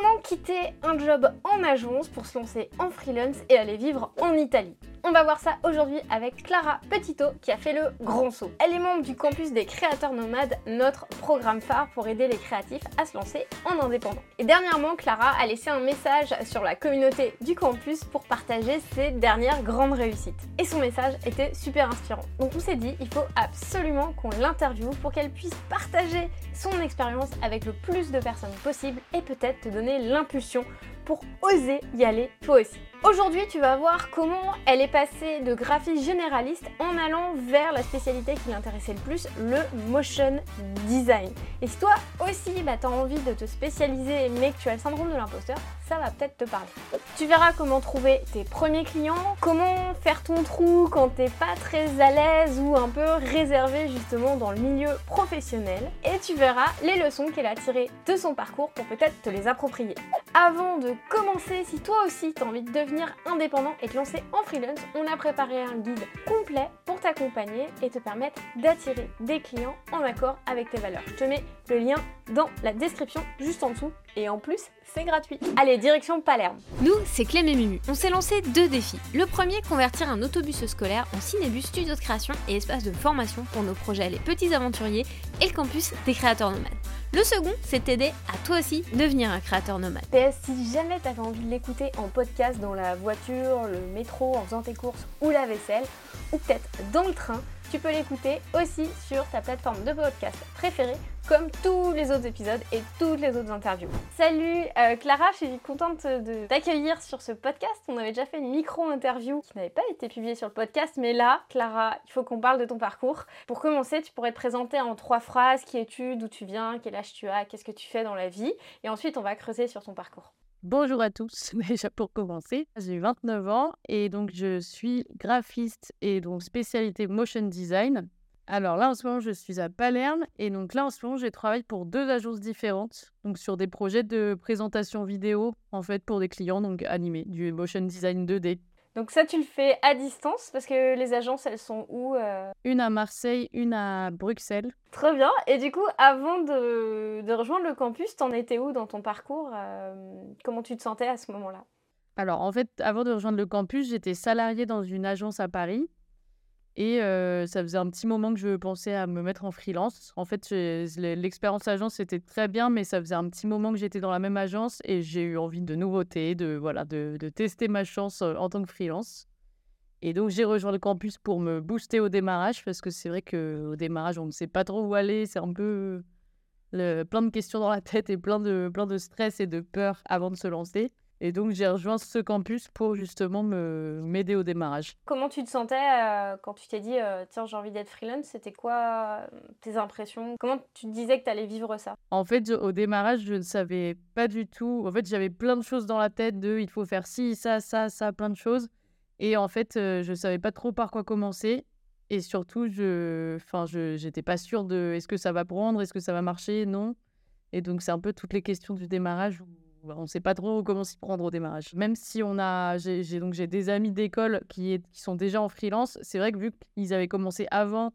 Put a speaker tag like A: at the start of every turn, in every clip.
A: Comment quitter un job en agence pour se lancer en freelance et aller vivre en Italie On va voir ça aujourd'hui avec Clara Petito qui a fait le grand saut. Elle est membre du campus des créateurs nomades, notre programme phare pour aider les créatifs à se lancer en indépendant. Et dernièrement, Clara a laissé un message sur la communauté du campus pour partager ses dernières grandes réussites. Et son message était super inspirant. Donc on s'est dit, il faut absolument qu'on l'interviewe pour qu'elle puisse partager son expérience avec le plus de personnes possible et peut-être te donner l'impulsion pour oser y aller toi aussi. Aujourd'hui, tu vas voir comment elle est passée de graphiste généraliste en allant vers la spécialité qui l'intéressait le plus, le motion design. Et si toi aussi, bah, tu as envie de te spécialiser mais que tu as le syndrome de l'imposteur, ça va peut-être te parler. Tu verras comment trouver tes premiers clients, comment faire ton trou quand t'es pas très à l'aise ou un peu réservé justement dans le milieu professionnel. Et tu verras les leçons qu'elle a tirées de son parcours pour peut-être te les approprier. Avant de commencer, si toi aussi tu as envie de devenir indépendant et te lancer en freelance, on a préparé un guide complet pour t'accompagner et te permettre d'attirer des clients en accord avec tes valeurs. Je te mets le lien dans la description juste en dessous et en plus, c'est gratuit. Allez, direction Palerme.
B: Nous, c'est Clem et Mumu. On s'est lancé deux défis. Le premier, convertir un autobus scolaire en cinébus, studio de création et espace de formation pour nos projets Les Petits Aventuriers et le campus des créateurs nomades. Le second, c'est t'aider à toi aussi devenir un créateur nomade.
A: PS, si jamais t'avais envie de l'écouter en podcast dans la voiture, le métro, en faisant tes courses ou la vaisselle, ou peut-être dans le train, tu peux l'écouter aussi sur ta plateforme de podcast préférée, comme tous les autres épisodes et toutes les autres interviews. Salut euh, Clara, je suis contente de t'accueillir sur ce podcast. On avait déjà fait une micro-interview qui n'avait pas été publiée sur le podcast, mais là, Clara, il faut qu'on parle de ton parcours. Pour commencer, tu pourrais te présenter en trois phrases qui es-tu, d'où tu viens, quel âge tu as, qu'est-ce que tu fais dans la vie, et ensuite on va creuser sur ton parcours.
C: Bonjour à tous, déjà pour commencer, j'ai 29 ans et donc je suis graphiste et donc spécialité motion design. Alors là en ce moment je suis à Palerme et donc là en ce moment je travaille pour deux agences différentes, donc sur des projets de présentation vidéo en fait pour des clients donc animés, du motion design 2D.
A: Donc ça, tu le fais à distance parce que les agences, elles sont où euh?
C: Une à Marseille, une à Bruxelles.
A: Très bien. Et du coup, avant de, de rejoindre le campus, t'en étais où dans ton parcours euh, Comment tu te sentais à ce moment-là?
C: Alors en fait, avant de rejoindre le campus, j'étais salariée dans une agence à Paris. Et ça faisait un petit moment que je pensais à me mettre en freelance. En fait, l'expérience agence c'était très bien, mais ça faisait un petit moment que j'étais dans la même agence et j'ai eu envie de nouveautés, de voilà, de, de tester ma chance en tant que freelance. Et donc j'ai rejoint le campus pour me booster au démarrage parce que c'est vrai qu'au démarrage on ne sait pas trop où aller, c'est un peu le, plein de questions dans la tête et plein de plein de stress et de peur avant de se lancer. Et donc, j'ai rejoint ce campus pour justement me, m'aider au démarrage.
A: Comment tu te sentais euh, quand tu t'es dit, euh, tiens, j'ai envie d'être freelance C'était quoi euh, tes impressions? Comment tu te disais que tu allais vivre ça?
C: En fait, au démarrage, je ne savais pas du tout. En fait, j'avais plein de choses dans la tête de il faut faire ci, ça, ça, ça, plein de choses. Et en fait, je ne savais pas trop par quoi commencer. Et surtout, je enfin, je n'étais pas sûre de est-ce que ça va prendre, est-ce que ça va marcher, non. Et donc, c'est un peu toutes les questions du démarrage on ne sait pas trop comment s'y prendre au démarrage. Même si on a, j'ai donc j'ai des amis d'école qui, qui sont déjà en freelance, c'est vrai que vu qu'ils avaient commencé avant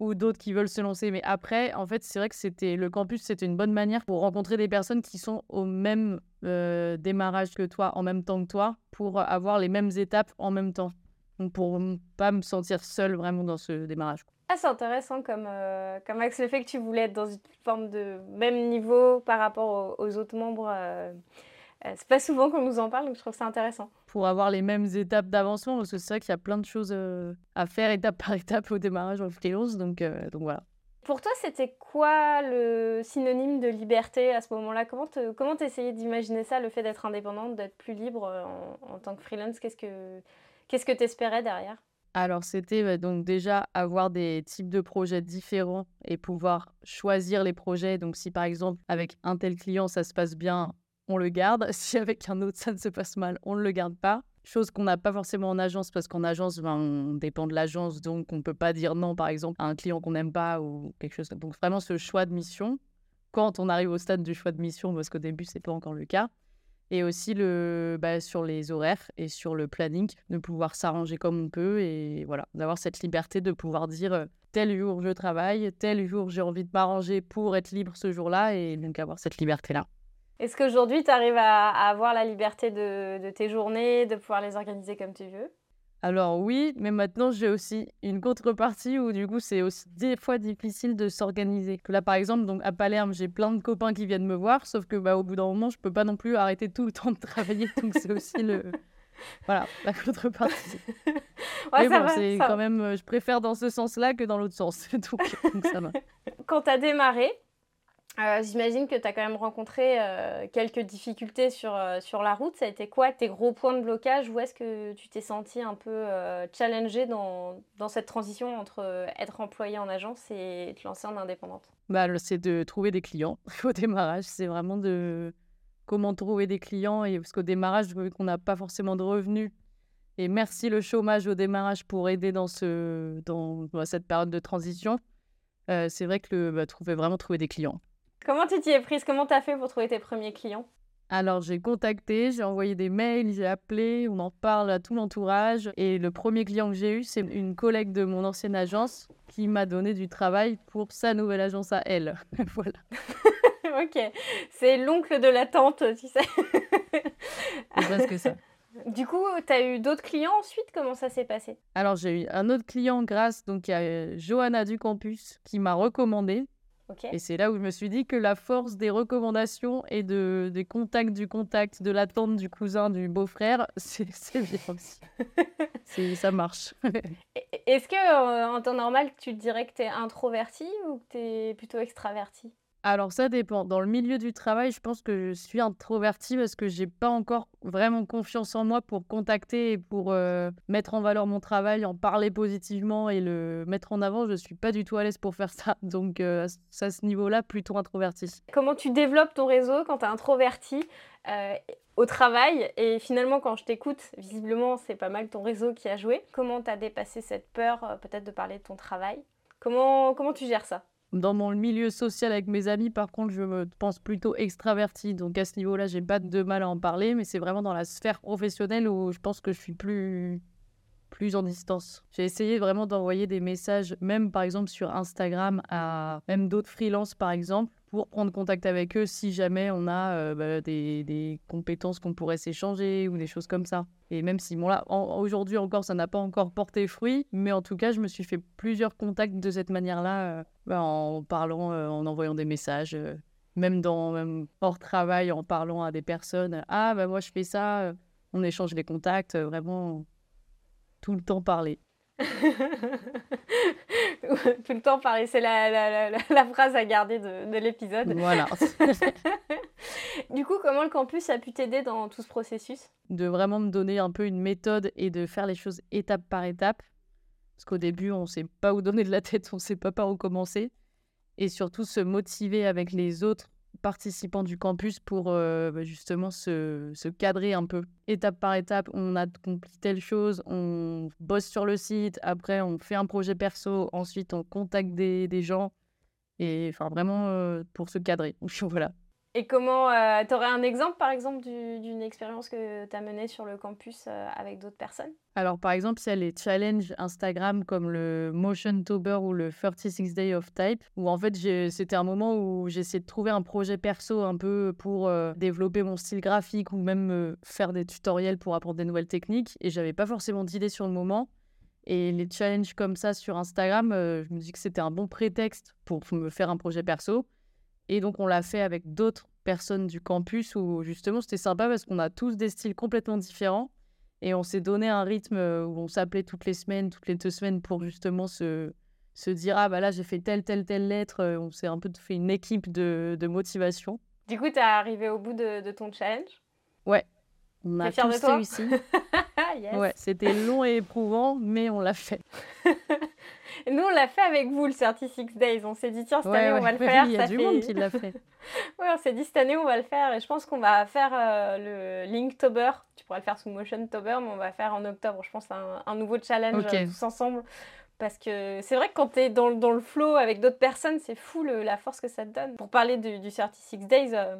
C: ou d'autres qui veulent se lancer, mais après, en fait, c'est vrai que c'était le campus, c'était une bonne manière pour rencontrer des personnes qui sont au même euh, démarrage que toi, en même temps que toi, pour avoir les mêmes étapes en même temps. Donc pour pas me sentir seule vraiment dans ce démarrage.
A: Ah, c'est intéressant comme, euh, comme axe le fait que tu voulais être dans une forme de même niveau par rapport aux, autres membres. Euh, euh, c'est pas souvent qu'on nous en parle, donc je trouve ça intéressant.
C: Pour avoir les mêmes étapes d'avancement, parce que c'est vrai qu'il y a plein de choses à faire étape par étape au démarrage en freelance, donc, donc voilà.
A: Pour toi, c'était quoi le synonyme de liberté à ce moment-là? Comment tu comment essayais d'imaginer ça, le fait d'être indépendante, d'être plus libre en, en tant que freelance? Qu'est-ce que qu'est-ce que tu espérais derrière?
C: Alors, c'était bah, donc déjà avoir des types de projets différents et pouvoir choisir les projets. Donc, si par exemple, avec un tel client, ça se passe bien, on le garde. Si avec un autre, ça ne se passe mal, on ne le garde pas. Chose qu'on n'a pas forcément en agence parce qu'en agence, ben, on dépend de l'agence, donc on ne peut pas dire non, par exemple, à un client qu'on n'aime pas ou quelque chose. Donc, vraiment, ce choix de mission, quand on arrive au stade du choix de mission, parce qu'au début, ce n'est pas encore le cas, et aussi le, bah, sur les horaires et sur le planning, de pouvoir s'arranger comme on peut et voilà, d'avoir cette liberté de pouvoir dire tel jour je travaille, tel jour j'ai envie de m'arranger pour être libre ce jour-là et donc avoir cette liberté-là.
A: Est-ce qu'aujourd'hui, tu arrives à, avoir la liberté de, tes journées, de pouvoir les organiser comme tu veux?
C: Alors oui, mais maintenant j'ai aussi une contrepartie où du coup c'est aussi des fois difficile de s'organiser. Là par exemple, donc à Palerme, j'ai plein de copains qui viennent me voir, sauf que bah, au bout d'un moment, je peux pas non plus arrêter tout le temps de travailler, donc c'est aussi le voilà la contrepartie. mais bon, c'est quand même, je préfère dans ce sens-là que dans l'autre sens, donc, donc ça va.
A: Quand tu as démarré, euh, j'imagine que tu as quand même rencontré euh, quelques difficultés sur, euh, sur la route. Ça a été quoi tes gros points de blocage? Où est-ce que tu t'es senti un peu challengé dans, dans, cette transition entre être employé en agence et te lancer en indépendante?
C: Bah, C'est de trouver des clients au démarrage. C'est vraiment de comment trouver des clients. Et, parce qu'au démarrage, vu qu'on n'a pas forcément de revenus, et merci le chômage au démarrage pour aider dans, ce, dans, cette période de transition, c'est vrai que le, bah, trouver, vraiment trouver des clients.
A: Comment tu t'y es prise? Comment tu as fait pour trouver tes premiers clients?
C: Alors j'ai contacté, j'ai envoyé des mails, j'ai appelé, on en parle à tout l'entourage. Et le premier client que j'ai eu, c'est une collègue de mon ancienne agence qui m'a donné du travail pour sa nouvelle agence à elle. voilà.
A: ok, c'est l'oncle de la tante, tu sais.
C: c'est presque ça.
A: Du coup, tu as eu d'autres clients ensuite? Comment ça s'est passé?
C: Alors, j'ai eu un autre client grâce donc à Johanna du campus qui m'a recommandé. Et c'est là où je me suis dit que la force des recommandations et de, des contacts du contact, de la tante, du cousin, du beau-frère, c'est bien aussi. ça marche.
A: Est-ce que euh, en temps normal, tu te dirais que tu es introverti ou que tu es plutôt extraverti
C: alors ça dépend. Dans le milieu du travail, je pense que je suis introvertie parce que j'ai pas encore vraiment confiance en moi pour contacter et pour euh, mettre en valeur mon travail, en parler positivement et le mettre en avant. Je suis pas du tout à l'aise pour faire ça. Donc euh, à ce niveau-là, plutôt introvertie.
A: Comment tu développes ton réseau quand tu es introverti euh, au travail? Et finalement quand je t'écoute, visiblement c'est pas mal ton réseau qui a joué. Comment tu as dépassé cette peur peut-être de parler de ton travail? Comment, comment tu gères ça?
C: Dans mon milieu social avec mes amis, par contre, je me pense plutôt extravertie. Donc à ce niveau-là, j'ai pas de mal à en parler, mais c'est vraiment dans la sphère professionnelle où je pense que je suis plus plus en distance. J'ai essayé vraiment d'envoyer des messages, même par exemple sur Instagram, à même d'autres freelances par exemple, pour prendre contact avec eux si jamais on a euh, bah, des, des, compétences qu'on pourrait s'échanger ou des choses comme ça. Et même si, bon là, aujourd'hui encore, ça n'a pas encore porté fruit, mais en tout cas, je me suis fait plusieurs contacts de cette manière-là, euh, bah, en parlant, euh, en envoyant des messages, même, dans, même hors travail, en parlant à des personnes. Ah, bah moi, je fais ça, on échange les contacts, vraiment tout le temps parler.
A: tout le temps parler, c'est la, la, la, phrase à garder de, de l'épisode.
C: Voilà.
A: du coup, comment le campus a pu t'aider dans tout ce processus?
C: De vraiment me donner un peu une méthode et de faire les choses étape par étape. Parce qu'au début, on ne sait pas où donner de la tête, on ne sait pas par où commencer. Et surtout se motiver avec les autres participants du campus pour euh, bah, justement se, se, cadrer un peu. Étape par étape, on a accompli telle chose, on bosse sur le site, après on fait un projet perso, ensuite on contacte des, des gens, et enfin vraiment euh, pour se cadrer. voilà.
A: Et comment, euh, tu aurais un exemple par exemple d'une expérience que tu as menée sur le campus euh, avec d'autres personnes?
C: Alors par exemple, il y a les challenges Instagram comme le Motion Tober ou le 36 Day of Type, où en fait c'était un moment où j'essayais de trouver un projet perso un peu pour euh, développer mon style graphique ou même faire des tutoriels pour apprendre des nouvelles techniques, et j'avais pas forcément d'idées sur le moment. Et les challenges comme ça sur Instagram, je me dis que c'était un bon prétexte pour me faire un projet perso. Et donc, on l'a fait avec d'autres personnes du campus où justement c'était sympa parce qu'on a tous des styles complètement différents et on s'est donné un rythme euh, où on s'appelait toutes les semaines, toutes les deux semaines pour justement se, se dire Ah bah là j'ai fait telle, telle, telle lettre. Euh, on s'est un peu fait une équipe de, de motivation.
A: Du coup, tu es arrivé au bout de, de ton challenge?
C: Ouais. On a tous réussi. Ouais, c'était long et éprouvant, mais on l'a fait.
A: Nous, on l'a fait avec vous, le 36 Days. On s'est dit, tiens, cette année, on va le faire.
C: Il y a du monde qui l'a fait.
A: oui, on s'est dit, cette année, on va le faire. Et je pense qu'on va faire euh, le Linktober. Tu pourras le faire sous Motion Tober, mais on va faire en octobre, je pense, un, nouveau challenge euh, tous ensemble. Parce que c'est vrai que quand tu es dans, dans, le flow avec d'autres personnes, c'est fou la force que ça te donne. Pour parler du, du 36 Days, euh,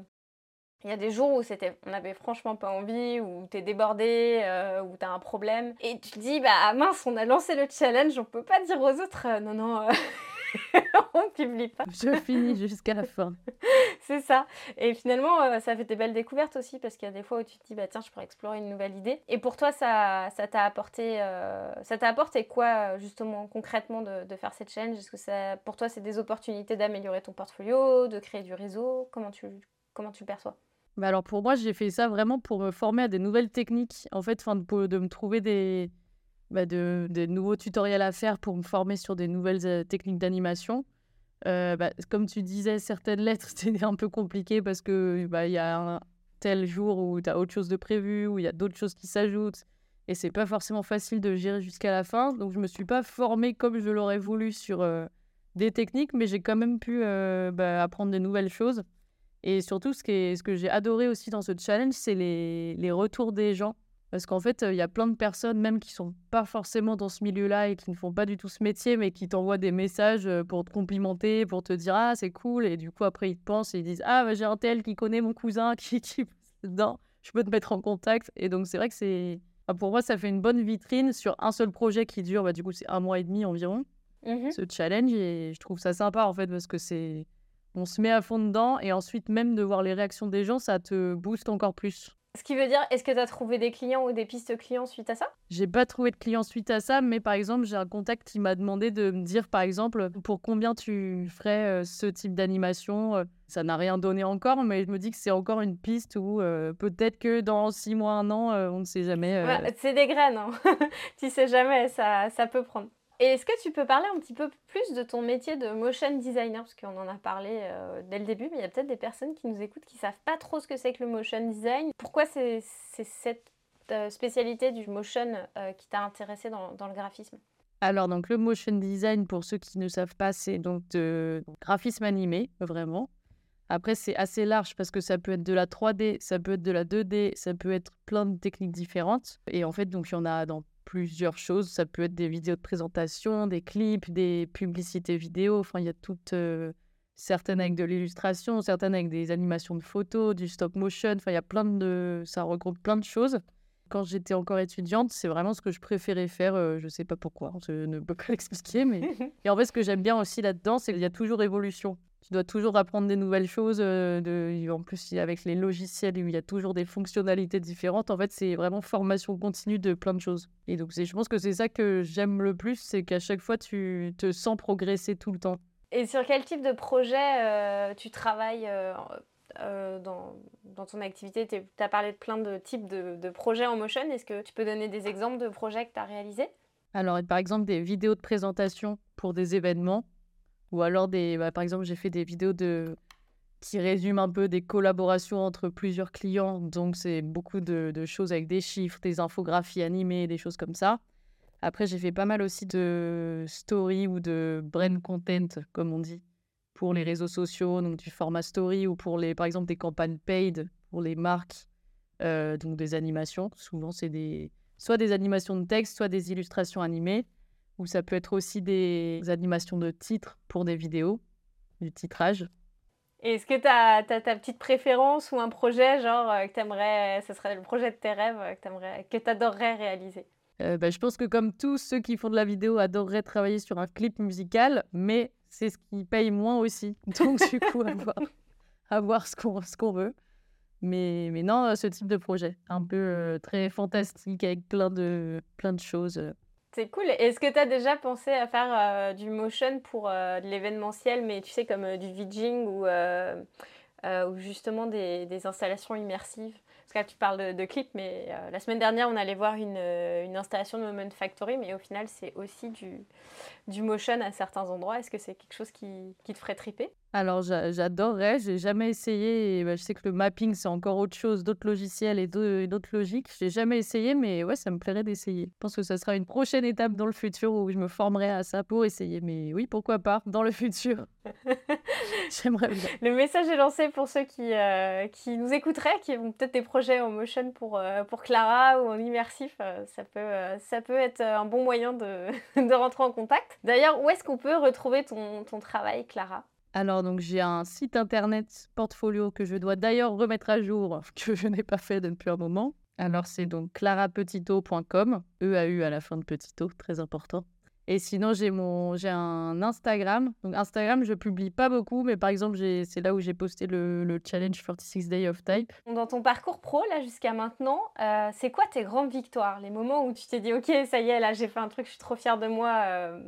A: il y a des jours où c'était, on n'avait franchement pas envie, où tu es débordé, euh, où tu as un problème. Et tu te dis, bah mince, on a lancé le challenge, on peut pas dire aux autres, euh, non, non, euh, on publie pas.
C: Je finis jusqu'à la fin.
A: c'est ça. Et finalement, euh, ça fait des belles découvertes aussi parce qu'il y a des fois où tu te dis, bah tiens, je pourrais explorer une nouvelle idée. Et pour toi, ça, ça t'a apporté, euh, ça t'a apporté quoi justement concrètement de, de faire cette challenge? Est-ce que ça, pour toi, c'est des opportunités d'améliorer ton portfolio, de créer du réseau? Comment tu, comment tu le perçois?
C: Bah alors pour moi, j'ai fait ça vraiment pour me former à des nouvelles techniques. En fait, fin de, me trouver des, bah de, des nouveaux tutoriels à faire pour me former sur des nouvelles techniques d'animation. Bah, comme tu disais, certaines lettres, c'était un peu compliqué parce que bah, y a un tel jour où tu as autre chose de prévu, où il y a d'autres choses qui s'ajoutent. Et c'est pas forcément facile de gérer jusqu'à la fin. Donc je me suis pas formée comme je l'aurais voulu sur des techniques, mais j'ai quand même pu apprendre de nouvelles choses. Et surtout, ce, qui ce que j'ai adoré aussi dans ce challenge, c'est les, les retours des gens. Parce qu'en fait, il y a plein de personnes, même qui sont pas forcément dans ce milieu-là et qui ne font pas du tout ce métier, mais qui t'envoient des messages pour te complimenter, pour te dire Ah, c'est cool. Et du coup, après, ils te pensent et ils disent Ah, bah, j'ai un tel qui connaît mon cousin qui, qui dedans, je peux te mettre en contact. Et donc, c'est vrai que c'est. pour moi, ça fait une bonne vitrine sur un seul projet qui dure, bah, du coup, c'est un mois et demi environ, mmh ce challenge. Et je trouve ça sympa, en fait, parce que c'est. On se met à fond dedans et ensuite, même de voir les réactions des gens, ça te booste encore plus.
A: Ce qui veut dire, est-ce que tu as trouvé des clients ou des pistes clients suite à ça?
C: J'ai pas trouvé de clients suite à ça, mais par exemple, j'ai un contact qui m'a demandé de me dire, par exemple, pour combien tu ferais euh, ce type d'animation. Euh, ça n'a rien donné encore, mais je me dis que c'est encore une piste où euh, peut-être que dans six mois, un an, on ne sait jamais.
A: c'est des graines, hein. tu sais jamais, ça, ça peut prendre. Et est-ce que tu peux parler un petit peu plus de ton métier de motion designer? Parce qu'on en a parlé euh, dès le début, mais il y a peut-être des personnes qui nous écoutent qui savent pas trop ce que c'est que le motion design. Pourquoi c'est cette euh, spécialité du motion euh, qui t'a intéressé dans, dans, le graphisme?
C: Alors, donc le motion design, pour ceux qui ne savent pas, c'est donc de graphisme animé, vraiment. Après, c'est assez large parce que ça peut être de la 3D, ça peut être de la 2D, ça peut être plein de techniques différentes. Et en fait, donc, il y en a dans plusieurs choses. Ça peut être des vidéos de présentation, des clips, des publicités vidéo. Enfin, il y a toutes, euh, certaines avec de l'illustration, certaines avec des animations de photos, du stop motion. Enfin, il y a plein de, ça regroupe plein de choses. Quand j'étais encore étudiante, c'est vraiment ce que je préférais faire. Euh, je sais pas pourquoi, je ne peux pas l'expliquer, mais et en fait, ce que j'aime bien aussi là-dedans, c'est qu'il y a toujours évolution tu dois toujours apprendre des nouvelles choses. Euh, de, en plus, avec les logiciels il y a toujours des fonctionnalités différentes, en fait, c'est vraiment formation continue de plein de choses. Et donc, je pense que c'est ça que j'aime le plus, c'est qu'à chaque fois, tu te sens progresser tout le temps.
A: Et sur quel type de projet euh, tu travailles euh, dans, dans, ton activité? Tu as parlé de plein de types de, de projets en motion. Est-ce que tu peux donner des exemples de projets que tu as réalisés?
C: Alors, par exemple, des vidéos de présentation pour des événements ou alors, des, bah, par exemple, j'ai fait des vidéos de, qui résument un peu des collaborations entre plusieurs clients. Donc, c'est beaucoup de, choses avec des chiffres, des infographies animées, des choses comme ça. Après, j'ai fait pas mal aussi de story ou de brand content, comme on dit, pour les réseaux sociaux, donc du format story ou pour, les, par exemple, des campagnes paid pour les marques, euh, donc des animations. Souvent, c'est des, soit des animations de texte, soit des illustrations animées ou ça peut être aussi des animations de titres pour des vidéos, du titrage.
A: Est-ce que tu as, ta petite préférence ou un projet, genre, euh, que tu aimerais, ce serait le projet de tes rêves, euh, que tu adorerais réaliser?
C: Euh, bah, Je pense que comme tous ceux qui font de la vidéo adoreraient travailler sur un clip musical, mais c'est ce qui paye moins aussi. Donc, du coup, à voir, à voir ce qu'on veut. Mais, mais non, ce type de projet, un peu très fantastique, avec plein de, plein de choses.
A: C'est cool. Est-ce que tu as déjà pensé à faire euh, du motion pour euh, de l'événementiel, mais tu sais, comme euh, du VJing ou, justement des, installations immersives? Parce que là, tu parles de, clips, mais la semaine dernière, on allait voir une, installation de Moment Factory, mais au final, c'est aussi du, du motion à certains endroits. Est-ce que c'est quelque chose qui, qui te ferait triper?
C: Alors, j'adorerais, j'ai jamais essayé. Bah, je sais que le mapping, c'est encore autre chose, d'autres logiciels et d'autres logiques. J'ai jamais essayé, mais ouais, ça me plairait d'essayer. Je pense que ça sera une prochaine étape dans le futur où je me formerai à ça pour essayer. Mais oui, pourquoi pas, dans le futur. J'aimerais bien.
A: Le message est lancé pour ceux qui, euh, qui nous écouteraient, qui ont peut-être des projets en motion pour, euh, pour Clara ou en immersif. Euh, ça, peut, ça peut être un bon moyen de, de rentrer en contact. D'ailleurs, où est-ce qu'on peut retrouver ton, ton travail, Clara?
C: Alors, donc, j'ai un site internet portfolio que je dois d'ailleurs remettre à jour, que je n'ai pas fait depuis un moment. Alors, c'est donc clarapetito.com, E-A-U à la fin de Petito, très important. Et sinon, j'ai mon j'ai un Instagram. Donc Instagram, je publie pas beaucoup, mais par exemple, c'est là où j'ai posté le, le challenge 46 Day of Type.
A: Dans ton parcours pro, là, jusqu'à maintenant, euh, c'est quoi tes grandes victoires? Les moments où tu t'es dit, ok, ça y est, là, j'ai fait un truc, je suis trop fière de moi, euh,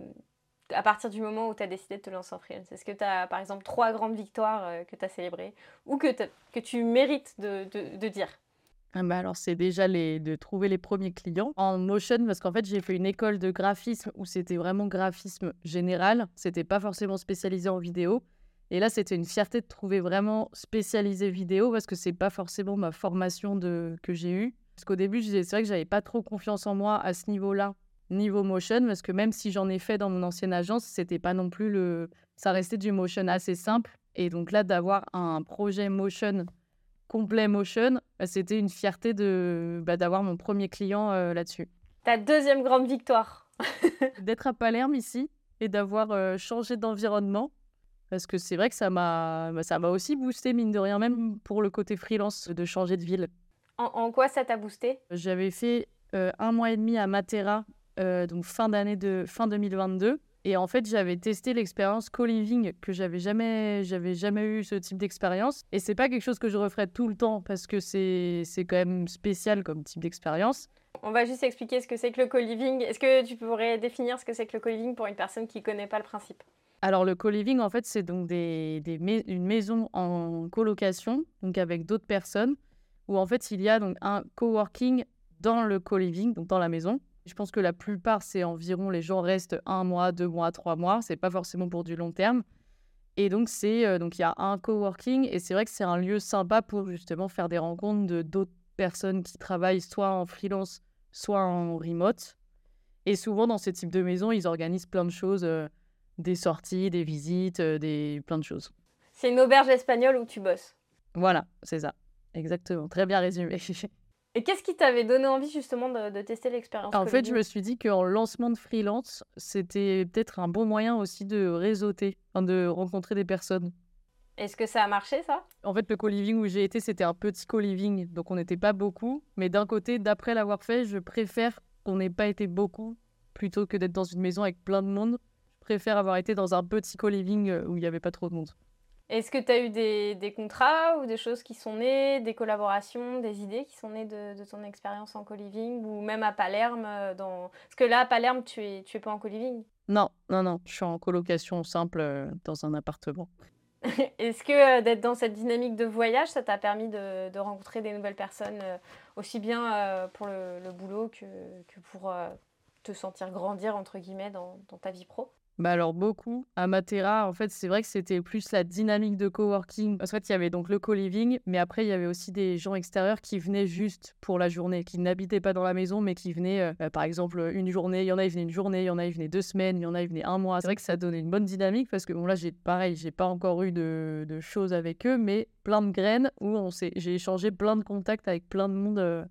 A: à partir du moment où tu as décidé de te lancer en freelance Est-ce que tu as, par exemple, trois grandes victoires euh, que tu as célébrées ou que, que tu mérites de, de, dire?
C: Ah bah alors, c'est déjà les, de trouver les premiers clients en motion parce qu'en fait, j'ai fait une école de graphisme où c'était vraiment graphisme général. C'était pas forcément spécialisé en vidéo. Et là, c'était une fierté de trouver vraiment spécialisé vidéo parce que c'est pas forcément ma formation de, que j'ai eue. Parce qu'au début, c'est vrai que j'avais pas trop confiance en moi à ce niveau-là, niveau motion, parce que même si j'en ai fait dans mon ancienne agence, c'était pas non plus le. Ça restait du motion assez simple. Et donc là, d'avoir un projet motion complet motion, bah, c'était une fierté de bah, d'avoir mon premier client euh, là-dessus.
A: Ta deuxième grande victoire
C: D'être à Palerme ici et d'avoir euh, changé d'environnement. Parce que c'est vrai que ça m'a bah, ça m'a aussi boosté, mine de rien, même pour le côté freelance, de changer de ville.
A: En, quoi ça t'a boosté?
C: J'avais fait euh, un mois et demi à Matera, donc fin d'année de fin 2022. Et en fait, j'avais testé l'expérience co-living que j'avais jamais, j'avais jamais eu ce type d'expérience. Et c'est pas quelque chose que je referais tout le temps parce que c'est, c'est quand même spécial comme type d'expérience.
A: On va juste expliquer ce que c'est que le co-living. Est-ce que tu pourrais définir ce que c'est que le co-living pour une personne qui connaît pas le principe?
C: Alors le co-living, en fait, c'est donc des, des une maison en colocation, donc avec d'autres personnes, où en fait il y a donc un coworking dans le co-living, donc dans la maison. Je pense que la plupart, c'est environ les gens restent un mois, deux mois, trois mois. C'est pas forcément pour du long terme. Et donc, c'est euh, donc il y a un coworking et c'est vrai que c'est un lieu sympa pour justement faire des rencontres de d'autres personnes qui travaillent soit en freelance, soit en remote. Et souvent, dans ce type de maison, ils organisent plein de choses, euh, des sorties, des visites, euh, des plein de choses.
A: C'est une auberge espagnole où tu bosses.
C: Voilà, c'est ça. Exactement. Très bien résumé.
A: Et qu'est-ce qui t'avait donné envie justement de, tester l'expérience
C: En fait, je me suis dit qu'en lancement de freelance, c'était peut-être un bon moyen aussi de réseauter, de rencontrer des personnes.
A: Est-ce que ça a marché ça?
C: En fait, le co-living où j'ai été, c'était un petit co-living, donc on n'était pas beaucoup. Mais d'un côté, d'après l'avoir fait, je préfère qu'on n'ait pas été beaucoup plutôt que d'être dans une maison avec plein de monde. Je préfère avoir été dans un petit co-living euh, où il n'y avait pas trop de monde.
A: Est-ce que tu as eu des, contrats ou des choses qui sont nées, des collaborations, des idées qui sont nées de, ton expérience en co-living ou même à Palerme euh, dans... Parce que là, à Palerme, tu es, tu es pas en co-living
C: Non, non, non. Je suis en colocation simple euh, dans un appartement.
A: Est-ce que euh, d'être dans cette dynamique de voyage, ça t'a permis de, rencontrer des nouvelles personnes, aussi bien pour le, boulot que, que pour te sentir grandir, entre guillemets, dans ta vie pro?
C: Bah alors beaucoup. À Matera, en fait, c'est vrai que c'était plus la dynamique de coworking. En fait, il y avait donc le co-living, mais après, il y avait aussi des gens extérieurs qui venaient juste pour la journée, qui n'habitaient pas dans la maison, mais qui venaient, euh, bah, par exemple, une journée. Il y en a, ils venaient une journée, il y en a, ils venaient deux semaines, il y en a, ils venaient un mois. C'est vrai que ça donnait une bonne dynamique parce que, bon, là, j'ai pareil, j'ai pas encore eu de, de, choses avec eux, mais plein de graines où on j'ai échangé plein de contacts avec plein de monde euh,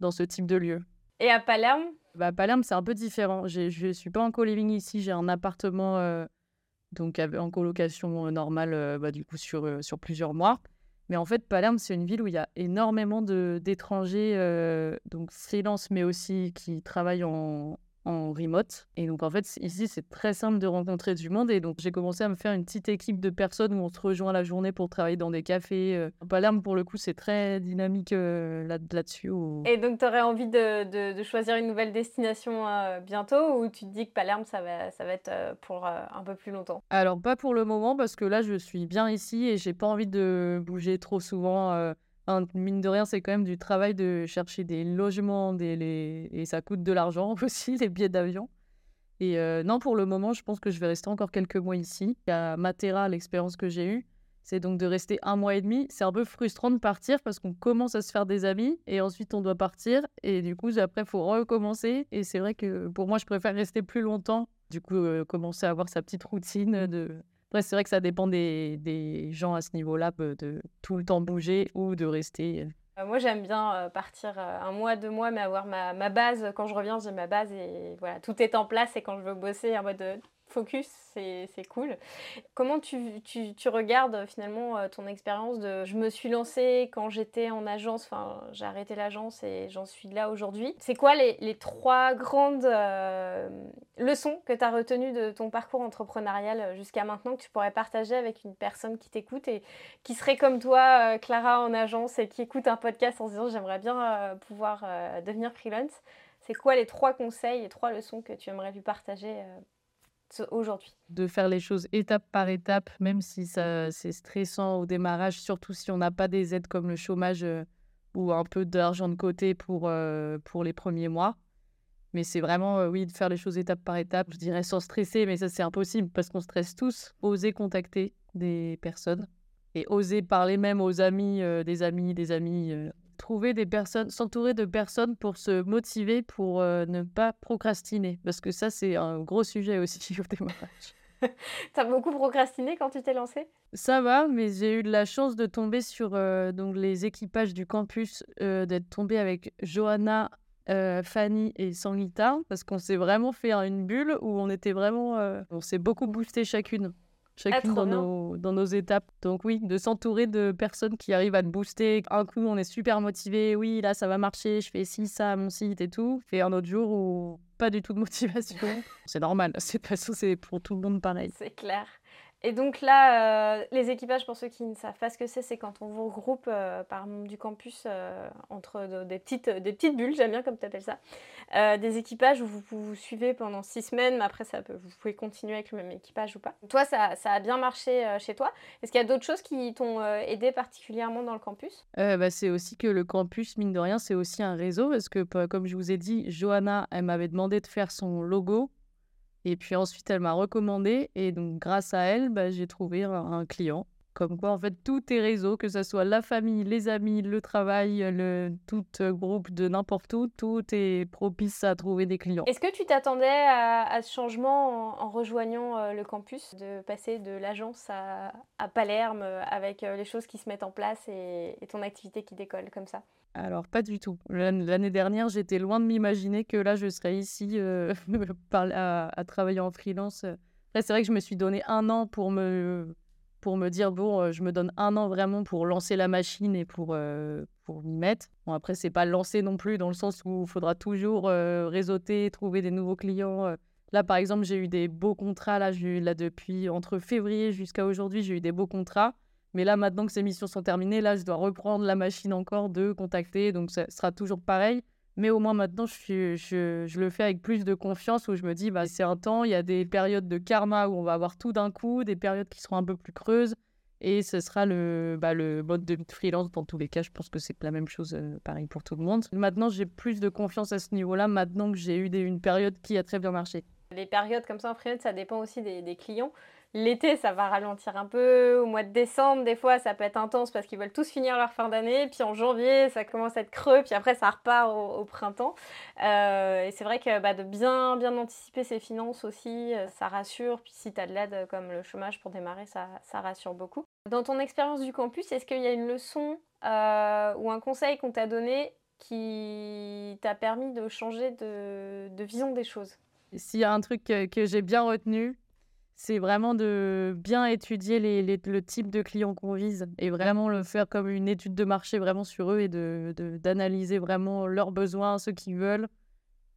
C: dans ce type de lieu.
A: Et à Palerme,
C: bah, Palerme, c'est un peu différent. Je ne suis pas en co-living ici, j'ai un appartement euh, donc en colocation euh, normale euh, bah, du coup sur, plusieurs mois. Mais en fait, Palerme, c'est une ville où il y a énormément d'étrangers, donc freelance, mais aussi qui travaillent en, en remote. Et donc, en fait, ici, c'est très simple de rencontrer du monde. Et donc, j'ai commencé à me faire une petite équipe de personnes où on se rejoint la journée pour travailler dans des cafés. Euh. Palerme, pour le coup, c'est très dynamique euh, là-dessus.
A: Et donc, tu aurais envie de, de, choisir une nouvelle destination euh, bientôt ou tu te dis que Palerme, ça va, ça va être pour un peu plus longtemps?
C: Alors, pas pour le moment parce que là, je suis bien ici et j'ai pas envie de bouger trop souvent mine de rien, c'est quand même du travail de chercher des logements des, et ça coûte de l'argent aussi, les billets d'avion. Et euh, non, pour le moment, je pense que je vais rester encore quelques mois ici. À Matera, l'expérience que j'ai eue, c'est donc de rester un mois et demi. C'est un peu frustrant de partir parce qu'on commence à se faire des amis et ensuite on doit partir. Et du coup, après, il faut recommencer. Et c'est vrai que pour moi, je préfère rester plus longtemps. Du coup, euh, commencer à avoir sa petite routine de après, c'est vrai que ça dépend des, gens à ce niveau-là, de tout le temps bouger ou de rester.
A: Euh, moi, j'aime bien partir un mois, deux mois, mais avoir ma, ma base. Quand je reviens, j'ai ma base et voilà, tout est en place. Et quand je veux bosser, en mode focus, c'est cool. Comment tu, tu, regardes euh, finalement euh, ton expérience de je me suis lancée quand j'étais en agence, enfin j'ai arrêté l'agence et j'en suis là aujourd'hui. C'est quoi les, les, trois grandes euh, leçons que tu as retenues de ton parcours entrepreneurial jusqu'à maintenant que tu pourrais partager avec une personne qui t'écoute et qui serait comme toi, Clara, en agence et qui écoute un podcast en se disant j'aimerais bien pouvoir devenir freelance? C'est quoi les trois conseils, les trois leçons que tu aimerais lui partager aujourd'hui
C: De faire les choses étape par étape, même si c'est stressant au démarrage, surtout si on n'a pas des aides comme le chômage euh, ou un peu d'argent de côté pour, euh, pour les premiers mois. Mais c'est vraiment, euh, oui, de faire les choses étape par étape, je dirais sans stresser, mais ça c'est impossible parce qu'on stresse tous. Oser contacter des personnes et oser parler même aux amis, des amis, des amis, trouver des personnes, s'entourer de personnes pour se motiver, pour euh, ne pas procrastiner? Parce que ça, c'est un gros sujet aussi au démarrage.
A: T'as beaucoup procrastiné quand tu t'es lancé
C: Ça va, mais j'ai eu de la chance de tomber sur euh, donc les équipages du campus, euh, d'être tombé avec Johanna, Fanny et Sanguita, parce qu'on s'est vraiment fait une bulle où on était vraiment, on s'est beaucoup boosté chacune chacune dans, nos, dans nos étapes. Donc oui, de s'entourer de personnes qui arrivent à te booster. Un coup, on est super motivé, oui, là, ça va marcher, je fais ci, ça, mon site et tout. Et un autre jour où pas du tout de motivation. c'est normal, c'est c'est pour tout le monde pareil.
A: C'est clair. Et donc là, euh, les équipages, pour ceux qui ne savent pas ce que c'est, c'est quand on vous regroupe euh, par du campus euh, entre des, petites, bulles, j'aime bien comme tu appelles ça, des équipages où vous, vous, suivez pendant six semaines, mais après ça vous pouvez continuer avec le même équipage ou pas. Toi, ça, ça a bien marché chez toi. Est-ce qu'il y a d'autres choses qui t'ont aidé particulièrement dans le campus?
C: Bah, C'est aussi que le campus, mine de rien, c'est aussi un réseau, parce que comme je vous ai dit, Johanna, elle m'avait demandé de faire son logo et puis ensuite, elle m'a recommandé. Et donc, grâce à elle, bah, j'ai trouvé un, client. Comme quoi, en fait, tout est réseau, que ce soit la famille, les amis, le travail, le, tout euh, groupe de n'importe où, tout est propice à trouver des clients.
A: Est-ce que tu t'attendais à, ce changement en, rejoignant euh, le campus, de passer de l'agence à, Palerme euh, avec les choses qui se mettent en place et ton activité qui décolle comme ça?
C: Alors, pas du tout. L'année dernière, j'étais loin de m'imaginer que là, je serais ici euh, à, travailler en freelance. c'est vrai que je me suis donné un an pour me, pour me dire, bon, euh, je me donne un an vraiment pour lancer la machine et pour, euh, pour m'y mettre. Bon, après, c'est pas lancer non plus, dans le sens où il faudra toujours réseauter, trouver des nouveaux clients. Là, par exemple, j'ai eu des beaux contrats. Là, là depuis entre février jusqu'à aujourd'hui, j'ai eu des beaux contrats. Mais là, maintenant que ces missions sont terminées, là, je dois reprendre la machine encore de contacter. Donc, ça sera toujours pareil. Mais au moins maintenant, je, le fais avec plus de confiance où je me dis, bah, c'est un temps, il y a des périodes de karma où on va avoir tout d'un coup, des périodes qui seront un peu plus creuses. Et ce sera le, bah, le mode de freelance dans tous les cas. Je pense que c'est la même chose, euh, pareil pour tout le monde. Maintenant, j'ai plus de confiance à ce niveau-là, maintenant que j'ai eu une période qui a très bien marché.
A: Les périodes comme ça en freelance, ça dépend aussi des clients. L'été, ça va ralentir un peu. Au mois de décembre, des fois, ça peut être intense parce qu'ils veulent tous finir leur fin d'année. Puis en janvier, ça commence à être creux. Puis après, ça repart au, printemps. Euh, et c'est vrai que bah, de bien, bien anticiper ses finances aussi, euh, ça rassure. Puis si tu as de l'aide comme le chômage pour démarrer, ça, ça rassure beaucoup. Dans ton expérience du campus, est-ce qu'il y a une leçon euh, ou un conseil qu'on t'a donné qui t'a permis de changer de, de vision des choses?
C: S'il y a un truc que j'ai bien retenu, c'est vraiment de bien étudier le type de clients qu'on vise et vraiment le faire comme une étude de marché vraiment sur eux et de, d'analyser vraiment leurs besoins, ce qu'ils veulent.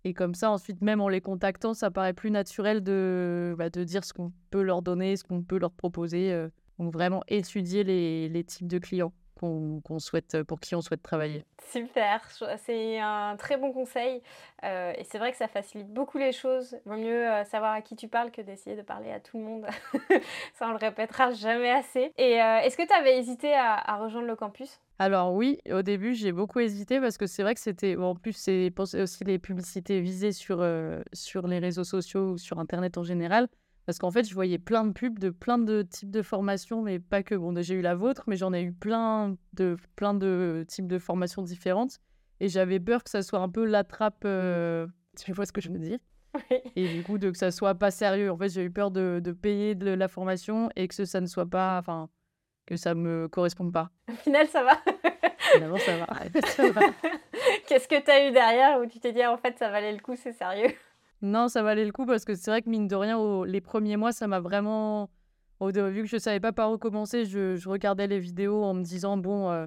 C: Et comme ça, ensuite, même en les contactant, ça paraît plus naturel de, bah, de dire ce qu'on peut leur donner, ce qu'on peut leur proposer. Euh. Donc vraiment étudier les types de clients qu'on souhaite, pour qui on souhaite travailler.
A: Super, c'est un très bon conseil. Euh, et c'est vrai que ça facilite beaucoup les choses. Vaut mieux euh, savoir à qui tu parles que d'essayer de parler à tout le monde. ça, on le répétera jamais assez. Et euh, est-ce que tu avais hésité à, rejoindre le campus?
C: Alors oui, au début j'ai beaucoup hésité parce que c'est vrai que c'était, en plus c'est aussi les publicités visées sur, sur les réseaux sociaux ou sur Internet en général. Parce qu'en fait, je voyais plein de pubs de plein de types de formations, mais pas que. Bon, j'ai eu la vôtre, mais j'en ai eu plein de, plein de types de formations différentes. Et j'avais peur que ça soit un peu l'attrape. Euh... Tu vois ce que je veux dire? Et du coup, de, que ça soit pas sérieux. En fait, j'ai eu peur de, de, payer de la formation et que ça ne soit pas. Enfin, que ça me corresponde pas.
A: Au final, ça va.
C: Finalement, ça va.
A: Qu'est-ce que tu as eu derrière où tu t'es dit, ah, en fait, ça valait le coup, c'est sérieux?
C: Non, ça valait le coup parce que c'est vrai que mine de rien, au- les premiers mois, ça m'a vraiment. Au vu que je savais pas par où commencer, je, je regardais les vidéos en me disant, bon, euh,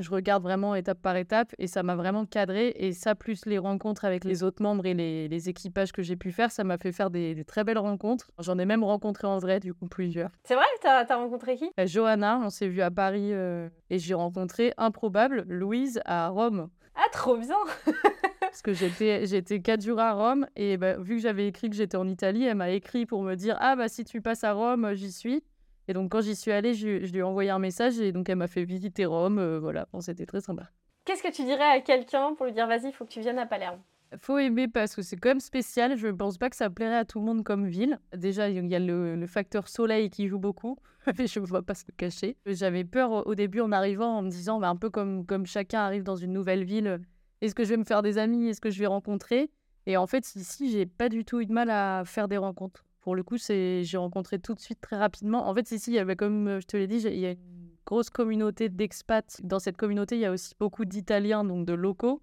C: je regarde vraiment étape par étape et ça m'a vraiment cadré. Et ça, plus les rencontres avec les autres membres et les, les équipages que j'ai pu faire, ça m'a fait faire des, des très belles rencontres. J'en ai même rencontré en vrai, du coup, plusieurs.
A: C'est vrai T'as as rencontré qui?
C: Euh, Johanna, on s'est vu à Paris euh, et j'ai rencontré improbable Louise à Rome.
A: Ah, trop bien
C: Parce que j'étais j'étais quatre jours à Rome et bah, vu que j'avais écrit que j'étais en Italie, elle m'a écrit pour me dire ah bah si tu passes à Rome, j'y suis. Et donc quand j'y suis allée, je, je lui ai envoyé un message et donc elle m'a fait visiter Rome. euh, voilà, Bon, c'était très sympa.
A: Qu'est-ce que tu dirais à quelqu'un pour lui dire vas-y, il faut que tu viennes à Palerme?
C: Faut aimer parce que c'est quand même spécial. Je ne pense pas que ça plairait à tout le monde comme ville. Déjà, il y a le, le facteur soleil qui joue beaucoup. je ne vais pas se le cacher. J'avais peur au- au début en arrivant en me disant, bah, un peu comme, comme chacun arrive dans une nouvelle ville, est-ce que je vais me faire des amis Est-ce que je vais rencontrer? Et en fait, ici, j'ai pas du tout eu de mal à faire des rencontres. Pour le coup, c'est j'ai rencontré tout de suite très rapidement. En fait, ici, il y avait, comme euh, je te l'ai dit, il y a une grosse communauté d'expats. Dans cette communauté, il y a aussi beaucoup d'Italiens, donc de locaux.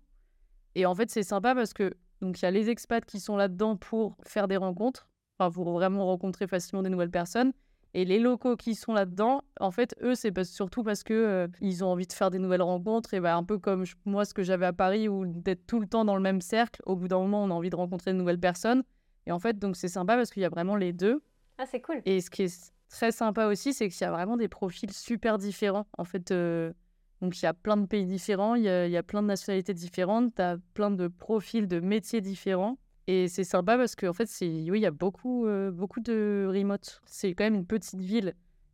C: Et en fait, c'est sympa parce que donc il y a les expats qui sont là-dedans pour faire des rencontres, enfin pour vraiment rencontrer facilement des nouvelles personnes. Et les locaux qui sont là-dedans, en fait, eux, c'est parce- surtout parce que euh, ils ont envie de faire des nouvelles rencontres. Et bah, un peu comme je- moi, ce que j'avais à Paris, où d'être tout le temps dans le même cercle, au bout d'un moment, on a envie de rencontrer de nouvelles personnes. Et en fait, donc c'est sympa parce qu'il y a vraiment les deux.
A: Ah, c'est cool.
C: Et ce qui est très sympa aussi, c'est qu'il y a vraiment des profils super différents. En fait, euh, donc il y a plein de pays différents, il y a, il y a plein de nationalités différentes, tu as plein de profils de métiers différents. Et c'est sympa parce qu'en fait, c'est, oui, il y a beaucoup, euh, beaucoup de remote. C'est quand même une petite ville.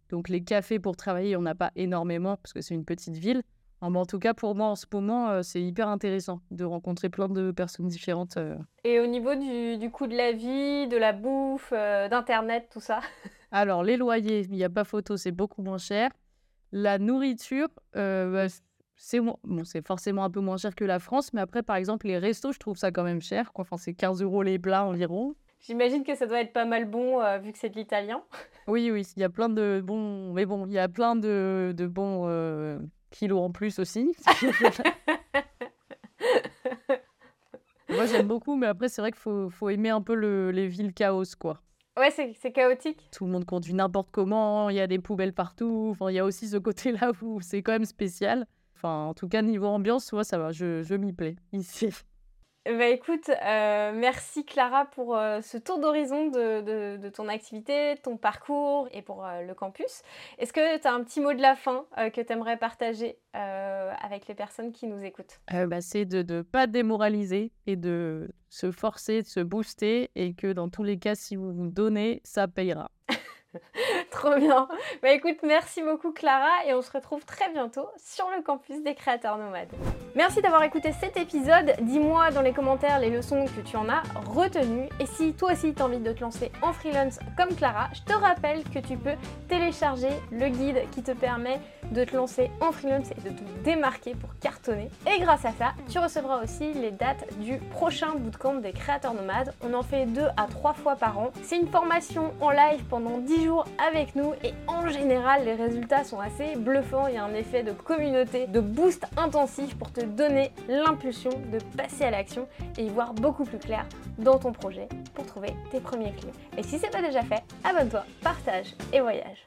C: Donc les cafés pour travailler, on n'a pas énormément parce que c'est une petite ville. Ah, en tout cas, pour moi, en ce moment, euh, c'est hyper intéressant de rencontrer plein de personnes différentes. euh.
A: Et au niveau du, du coût de la vie, de la bouffe, d'internet, tout ça?
C: Alors, les loyers, il n'y a pas photo, c'est beaucoup moins cher. La nourriture, bah, c'est bon, c'est forcément un peu moins cher que la France, mais après, par exemple, les restos, je trouve ça quand même cher. Enfin, c'est 15 euros les plats environ.
A: J'imagine que ça doit être pas mal bon euh, vu que c'est de l'italien.
C: Oui, oui, il y a plein de bons. Mais bon, il y a plein de, de bons euh, kilos en plus aussi. Moi, j'aime beaucoup, mais après, c'est vrai qu'il faut, faut aimer un peu le- les villes chaos, quoi.
A: Ouais, c'est c'est chaotique.
C: tout le monde conduit n'importe comment, il y a des poubelles partout. Enfin, il y a aussi ce côté-là où c'est quand même spécial. Enfin, en tout cas, niveau ambiance, moi, ça va, je, je m'y plais ici.
A: Bah écoute, euh, merci Clara pour euh, ce tour d'horizon de, de- de ton activité, ton parcours et pour euh, le campus. Est-ce que tu as un petit mot de la fin que tu aimerais partager avec les personnes qui nous écoutent?
C: Bah, c'est de ne pas démoraliser et de se forcer, de se booster et que dans tous les cas, si vous vous donnez, ça payera.
A: Trop bien. Bah écoute, merci beaucoup Clara et on se retrouve très bientôt sur le campus des créateurs nomades. Merci d'avoir écouté cet épisode. Dis-moi dans les commentaires les leçons que tu en as retenues et si toi aussi tu as envie de te lancer en freelance comme Clara, je te rappelle que tu peux télécharger le guide qui te permet de te lancer en freelance et de te démarquer pour cartonner. Et grâce à ça, tu recevras aussi les dates du prochain bootcamp des créateurs nomades. On en fait deux à trois fois par an. C'est une formation en live pendant 10 jours nous et en général les résultats sont assez bluffants. Il y a un effet de communauté, de boost intensif pour te donner l'impulsion de passer à l'action et y voir beaucoup plus clair dans ton projet pour trouver tes premiers clients. Et si c'est pas déjà fait, abonne-toi, partage et voyage.